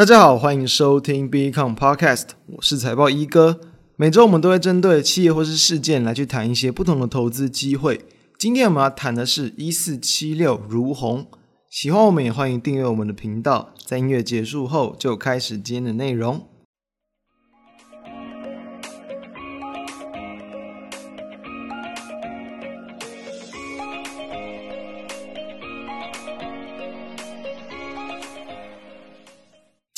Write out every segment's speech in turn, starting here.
大家好，欢迎收听 Beacon Podcast，我是财报一哥。每周我们都会针对企业或是事件来去谈一些不同的投资机会。今天我们要谈的是一四七六如虹。喜欢我们也欢迎订阅我们的频道。在音乐结束后，就开始今天的内容。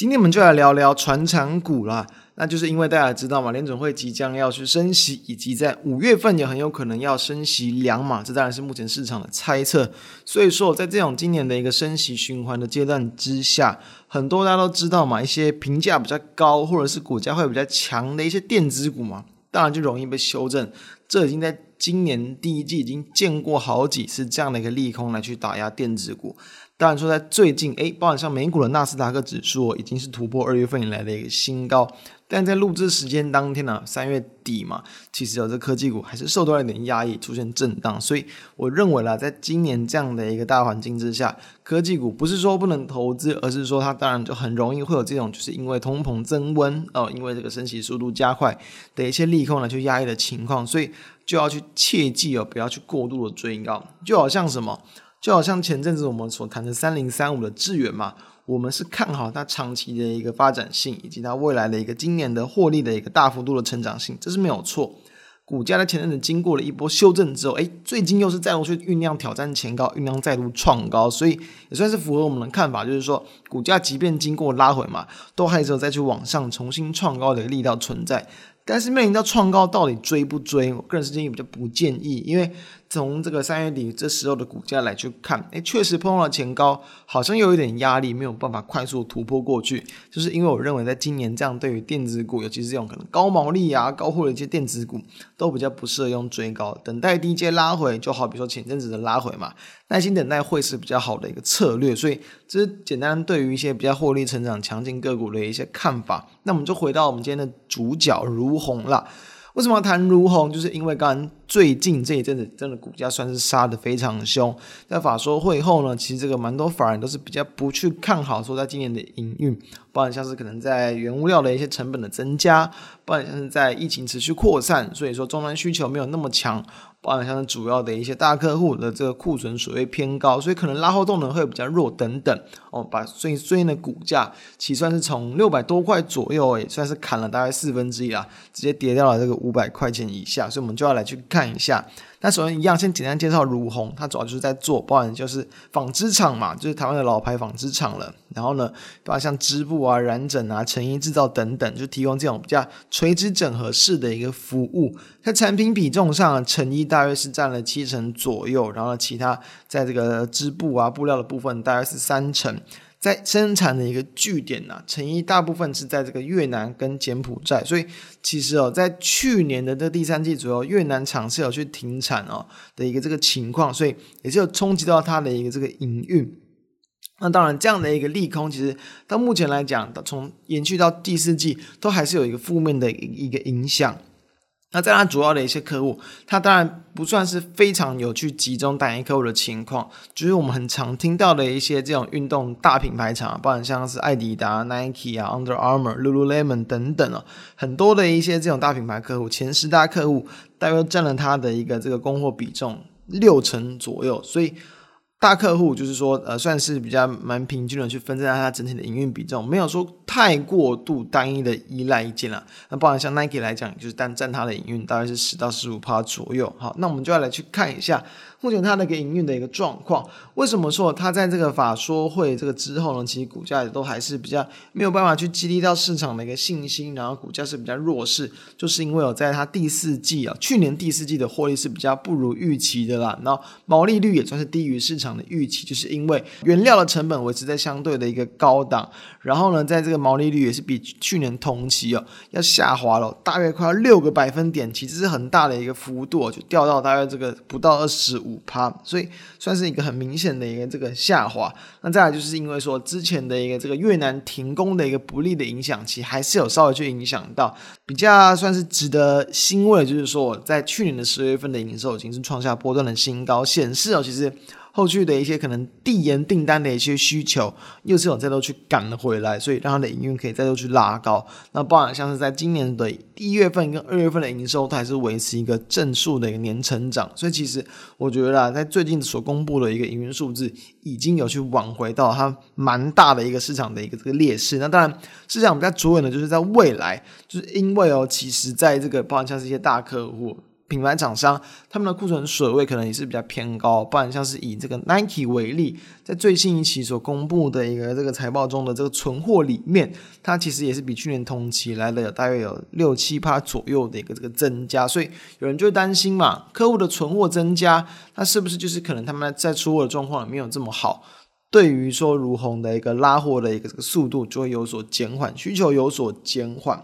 今天我们就来聊聊传产股啦，那就是因为大家知道嘛，联准会即将要去升息，以及在五月份也很有可能要升息两码，这当然是目前市场的猜测。所以说，在这种今年的一个升息循环的阶段之下，很多大家都知道嘛，一些评价比较高或者是股价会比较强的一些电子股嘛，当然就容易被修正。这已经在今年第一季已经见过好几次这样的一个利空来去打压电子股。当然说，在最近，诶，包含像美股的纳斯达克指数已经是突破二月份以来的一个新高。但在录制时间当天呢、三月底嘛，其实有这科技股还是受到了一点压抑，出现震荡。所以我认为啦，在今年这样的一个大环境之下，科技股不是说不能投资，而是说它当然就很容易会有这种，就是因为通膨增温哦，因为这个升息速度加快的一些利空来去压抑的情况，所以就要去切记哦，不要去过度的追高，就好像什么。就好像前阵子我们所谈的三零三五的智原嘛，我们是看好它长期的一个发展性，以及它未来的一个今年的获利的一个大幅度的成长性，这是没有错。股价在前阵子经过了一波修正之后，诶，最近又是再度去酝酿挑战前高，酝酿再度创高，所以也算是符合我们的看法，就是说股价即便经过拉回嘛，都还是有再去往上重新创高的力道存在。但是面临到创高，到底追不追？我个人是建议比较不建议，因为从这个三月底这时候的股价来去看，诶，确实碰到了前高，好像又有一点压力，没有办法快速突破过去。就是因为我认为在今年这样，对于电子股，尤其是这种可能高毛利啊、高获利的一些电子股，都比较不适合用追高，等待低阶拉回，就好比说前阵子的拉回嘛，耐心等待会是比较好的一个策略。所以这是简单对于一些比较获利成长强劲个股的一些看法。那我们就回到我们今天的主角如虹了。为什么要谈如虹？就是因为刚刚最近这一阵子，真的股价算是杀得非常凶。在法说会后呢，其实这个蛮多法人都是比较不去看好，说在今年的营运，包含像是可能在原物料的一些成本的增加，包含像是在疫情持续扩散，所以说终端需求没有那么强。包含像主要的一些大客户的这个库存所谓偏高，所以可能拉货动能会比较弱等等哦。把所以最近的股价起算是从六百多块左右，也算是砍了大概四分之一啊，直接跌掉了这个五百块钱以下。所以我们就要来去看一下。那首先一样，先简单介绍如虹，它主要就是在做，包含就是纺织厂嘛，就是台湾的老牌纺织厂了。然后呢，包括像织布啊、染整啊、成衣制造等等，就提供这种比较垂直整合式的一个服务。在产品比重上，成衣大约是占了七成左右，然后其他在这个织布啊、布料的部分大约是三成。在生产的一个据点呢、啊，成衣大部分是在这个越南跟柬埔寨，所以其实哦，在去年的这第三季左右，越南厂是有去停产哦的一个这个情况，所以也是有冲击到它的一个这个营运。那当然，这样的一个利空，其实到目前来讲，从延续到第四季，都还是有一个负面的一个影响。那在它主要的一些客户，它当然不算是非常有去集中单一客户的情况，就是我们很常听到的一些这种运动大品牌厂，包含像是艾迪达、Nike 啊、Under Armour、Lululemon 等等哦，很多的一些这种大品牌客户，前十大客户大约占了它的一个这个供货比重六成左右，所以。大客户就是说，呃，算是比较蛮平均的去分散它整体的营运比重，没有说太过度单一的依赖一件了。那包含像 Nike 来讲，就是单占它的营运大概是十到十五趴左右。好，那我们就要来去看一下。目前它的一个营运的一个状况，为什么说它在这个法说会这个之后呢？其实股价也都还是比较没有办法去激励到市场的一个信心，然后股价是比较弱势，就是因为有在它第四季啊，去年第四季的获利是比较不如预期的啦，然后毛利率也算是低于市场的预期，就是因为原料的成本维持在相对的一个高档，然后呢，在这个毛利率也是比去年同期哦要下滑了大约快要六个百分点，其实是很大的一个幅度，就掉到大约这个不到二十五。五趴，所以算是一个很明显的一个这个下滑。那再来就是因为说之前的一个这个越南停工的一个不利的影响，其实还是有稍微去影响到。比较算是值得欣慰，就是说我在去年的十月份的营收已经是创下波段的新高，显示哦，其实后续的一些可能递延订单的一些需求，又是有再度去赶了回来，所以让它的营运可以再度去拉高。那包含像是在今年的一月份跟二月份的营收，它还是维持一个正数的一个年成长。所以其实我觉得啊，在最近所公布的一个营运数字，已经有去挽回到它蛮大的一个市场的一个这个劣势。那当然，市场比较着眼的就是在未来，就是因为哦，其实在这个包含像是一些大客户。品牌厂商他们的库存水位可能也是比较偏高，不然像是以这个 Nike 为例，在最新一期所公布的一个这个财报中的这个存货里面，它其实也是比去年同期来的有大约有六七趴左右的一个这个增加，所以有人就会担心嘛，客户的存货增加，那是不是就是可能他们在出货的状况没有这么好，对于说如虹的一个拉货的一个这个速度就会有所减缓，需求有所减缓。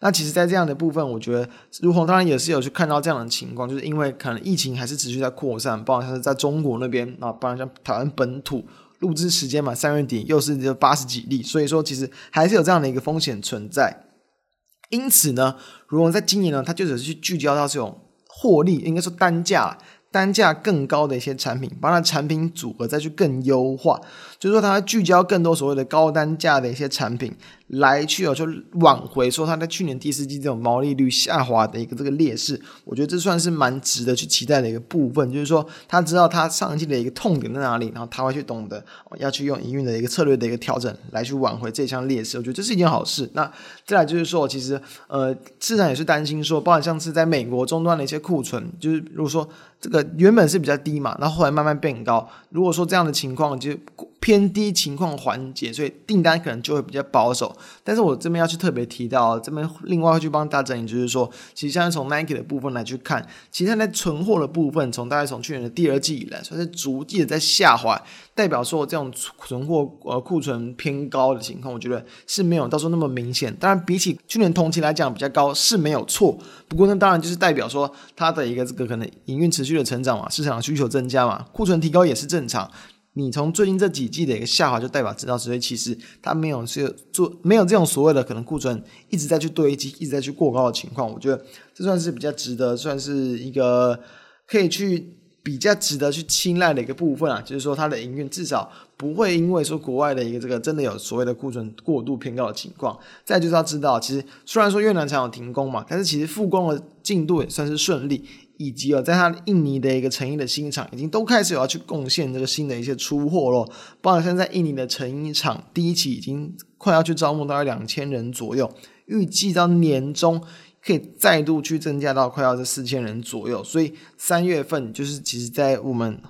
那其实，在这样的部分，我觉得如虹当然也是有去看到这样的情况，就是因为可能疫情还是持续在扩散，包括像是在中国那边啊，包括像台湾本土录制时间嘛，三月底又是这八十几例，所以说其实还是有这样的一个风险存在。因此呢，如虹在今年呢，它就只是去聚焦到这种获利，应该说单价。单价更高的一些产品，把它产品组合再去更优化，就是说它聚焦更多所谓的高单价的一些产品，来去哦就挽回说它在去年第四季这种毛利率下滑的一个这个劣势，我觉得这算是蛮值得去期待的一个部分，就是说他知道他上季的一个痛点在哪里，然后他会去懂得要去用营运的一个策略的一个调整来去挽回这项劣势，我觉得这是一件好事。那再来就是说，其实呃市场也是担心说，包括像是在美国终端的一些库存，就是如果说。这个原本是比较低嘛，然后后来慢慢变高。如果说这样的情况就偏低情况缓解，所以订单可能就会比较保守。但是我这边要去特别提到，这边另外会去帮大家整理，就是说，其实现在从 Nike 的部分来去看，其实它在存货的部分，从大概从去年的第二季以来，算是逐季的在下滑，代表说这种存货呃库存偏高的情况，我觉得是没有到时候那么明显。当然，比起去年同期来讲比较高是没有错，不过那当然就是代表说它的一个这个可能营运持续的成长嘛，市场需求增加嘛，库存提高也是正常。你从最近这几季的一个下滑，就代表知道，所以其实它没有是做没有这种所谓的可能库存一直在去堆积，一直在去过高的情况。我觉得这算是比较值得，算是一个可以去比较值得去青睐的一个部分啊。就是说它的营运至少不会因为说国外的一个这个真的有所谓的库存过度偏高的情况。再就是要知道，其实虽然说越南厂有停工嘛，但是其实复工的进度也算是顺利。以及哦，在它印尼的一个成衣的新厂，已经都开始有要去贡献这个新的一些出货咯。包括现在印尼的成衣厂第一期已经快要去招募大概两千人左右，预计到年终可以再度去增加到快要这四千人左右。所以三月份就是其实在我们。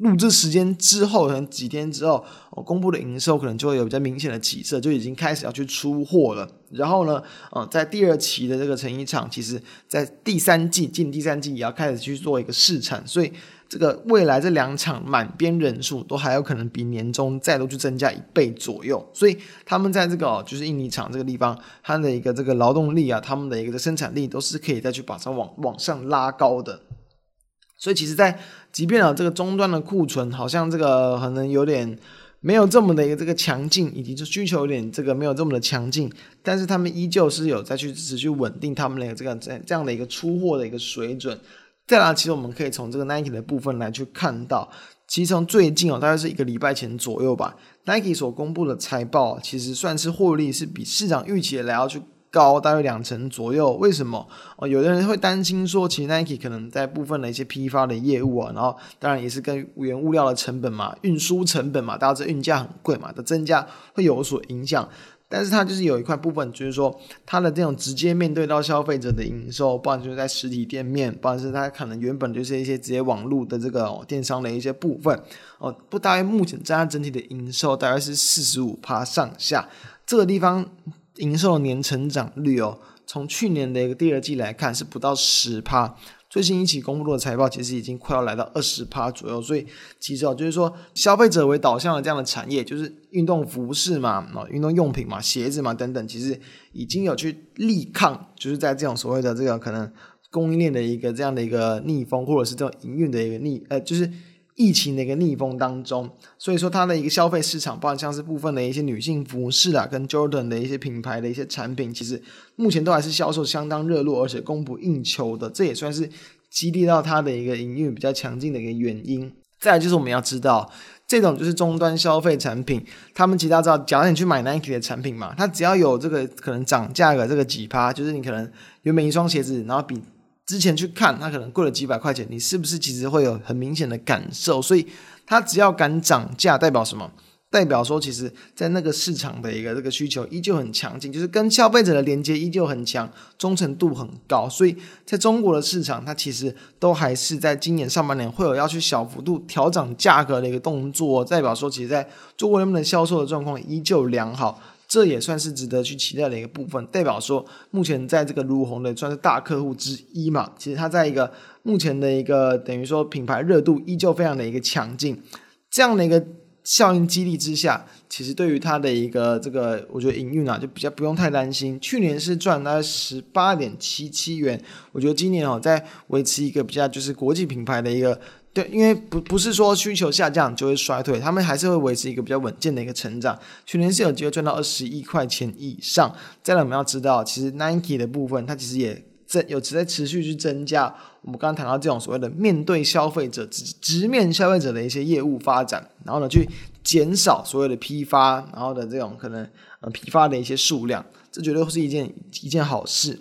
录制时间之后，可能几天之后，我公布的营收可能就会有比较明显的起色，就已经开始要去出货了。然后呢，呃，在第二期的这个成衣厂，其实在第三季进第三季也要开始去做一个试产，所以这个未来这两场满编人数都还有可能比年终再度去增加一倍左右。所以他们在这个就是印尼厂这个地方，它的一个这个劳动力啊，他们的一个生产力都是可以再去把它往往上拉高的。所以其实，在即便啊这个终端的库存好像这个可能有点没有这么的一个这个强劲，以及就需求有点这个没有这么的强劲，但是他们依旧是有再去持续稳定他们的这个这这样的一个出货的一个水准。再来，其实我们可以从这个 Nike 的部分来去看到，其实从最近哦，大概是一个礼拜前左右吧，Nike 所公布的财报，其实算是获利是比市场预期的来要去。高大约两成左右，为什么？哦，有的人会担心说，其实 Nike 可能在部分的一些批发的业务啊，然后当然也是跟原物料的成本嘛、运输成本嘛，大家知道运价很贵嘛的增加会有所影响。但是它就是有一块部分，就是说它的这种直接面对到消费者的营收，不管就是在实体店面，不管是它可能原本就是一些直接网络的这个电商的一些部分，哦，不大约目前占整体的营收大概是四十五趴上下，这个地方。营收的年成长率哦，从去年的一个第二季来看是不到十趴，最新一期公布的财报其实已经快要来到二十趴左右，所以其实哦，就是说消费者为导向的这样的产业，就是运动服饰嘛，啊，运动用品嘛，鞋子嘛等等，其实已经有去力抗，就是在这种所谓的这个可能供应链的一个这样的一个逆风，或者是这种营运的一个逆，呃，就是。疫情的一个逆风当中，所以说它的一个消费市场，包括像是部分的一些女性服饰啊，跟 Jordan 的一些品牌的一些产品，其实目前都还是销售相当热络，而且供不应求的，这也算是激励到它的一个营运比较强劲的一个原因。再来就是我们要知道。这种就是终端消费产品，他们其他知道，假如你去买 Nike 的产品嘛，它只要有这个可能涨价的这个几趴，就是你可能原本一双鞋子，然后比之前去看，它可能贵了几百块钱，你是不是其实会有很明显的感受？所以它只要敢涨价，代表什么？代表说，其实，在那个市场的一个这个需求依旧很强劲，就是跟消费者的连接依旧很强，忠诚度很高。所以，在中国的市场，它其实都还是在今年上半年会有要去小幅度调整价格的一个动作，代表说，其实在中国人们的销售的状况依旧良好，这也算是值得去期待的一个部分。代表说，目前在这个如虹的算是大客户之一嘛，其实它在一个目前的一个等于说品牌热度依旧非常的一个强劲，这样的一个。效应激励之下，其实对于它的一个这个，我觉得营运啊，就比较不用太担心。去年是赚大概十八点七七元，我觉得今年哦，在维持一个比较就是国际品牌的一个对，因为不不是说需求下降就会衰退，他们还是会维持一个比较稳健的一个成长。去年是有机会赚到二十一块钱以上。再来我们要知道，其实 Nike 的部分，它其实也。在有在持续去增加，我们刚刚谈到这种所谓的面对消费者直直面消费者的一些业务发展，然后呢，去减少所谓的批发，然后的这种可能呃批发的一些数量，这绝对会是一件一件好事。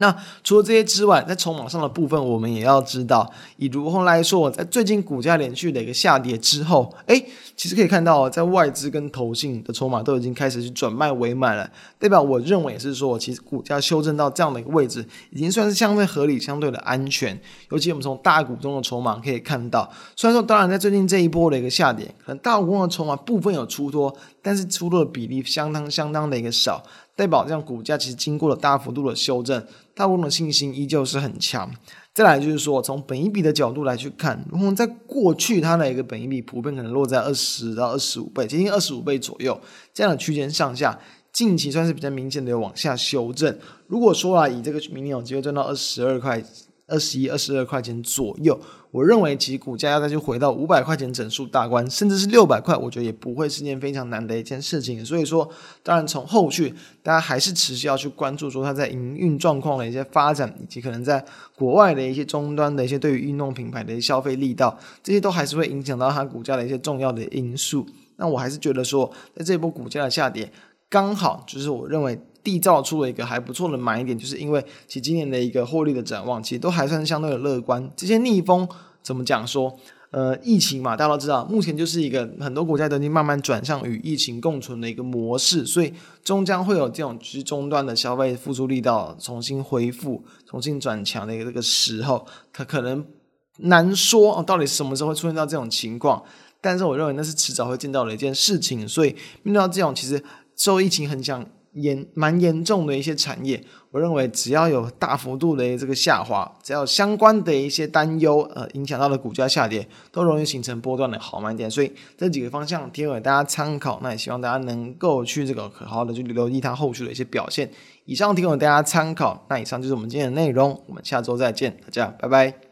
那除了这些之外，在筹码上的部分，我们也要知道，以如虹来说，在最近股价连续的一个下跌之后，诶，其实可以看到，在外资跟投信的筹码都已经开始去转卖为买了，代表我认为也是说，其实股价修正到这样的一个位置，已经算是相对合理、相对的安全。尤其我们从大股东的筹码可以看到，虽然说，当然在最近这一波的一个下跌，可能大股东的筹码部分有出脱，但是出脱的比例相当相当的一个少。代表这样股价其实经过了大幅度的修正，大部分的信心依旧是很强。再来就是说，从本一比的角度来去看，我们在过去它的一个本益比普遍可能落在二十到二十五倍，接近二十五倍左右这样的区间上下，近期算是比较明显的有往下修正。如果说啊，以这个明年有机会赚到二十二块。二十一、二十二块钱左右，我认为其实股价要再去回到五百块钱整数大关，甚至是六百块，我觉得也不会是件非常难的一件事情。所以说，当然从后续大家还是持续要去关注说它在营运状况的一些发展，以及可能在国外的一些终端的一些对于运动品牌的一些消费力道，这些都还是会影响到它股价的一些重要的因素。那我还是觉得说，在这一波股价的下跌，刚好就是我认为。缔造出了一个还不错的买点，就是因为其今年的一个获利的展望，其实都还算是相对的乐观。这些逆风怎么讲说？呃，疫情嘛，大家都知道，目前就是一个很多国家都已经慢慢转向与疫情共存的一个模式，所以终将会有这种就是终端的消费复苏力道重新恢复、重新转强的一个这个时候，它可能难说哦，到底什么时候会出现到这种情况？但是我认为那是迟早会见到的一件事情，所以面对到这种其实受疫情很响。严蛮严重的一些产业，我认为只要有大幅度的这个下滑，只要相关的一些担忧，呃，影响到的股价下跌，都容易形成波段的好买点。所以这几个方向提供给大家参考，那也希望大家能够去这个好好的去留意它后续的一些表现。以上提供给大家参考，那以上就是我们今天的内容，我们下周再见，大家拜拜。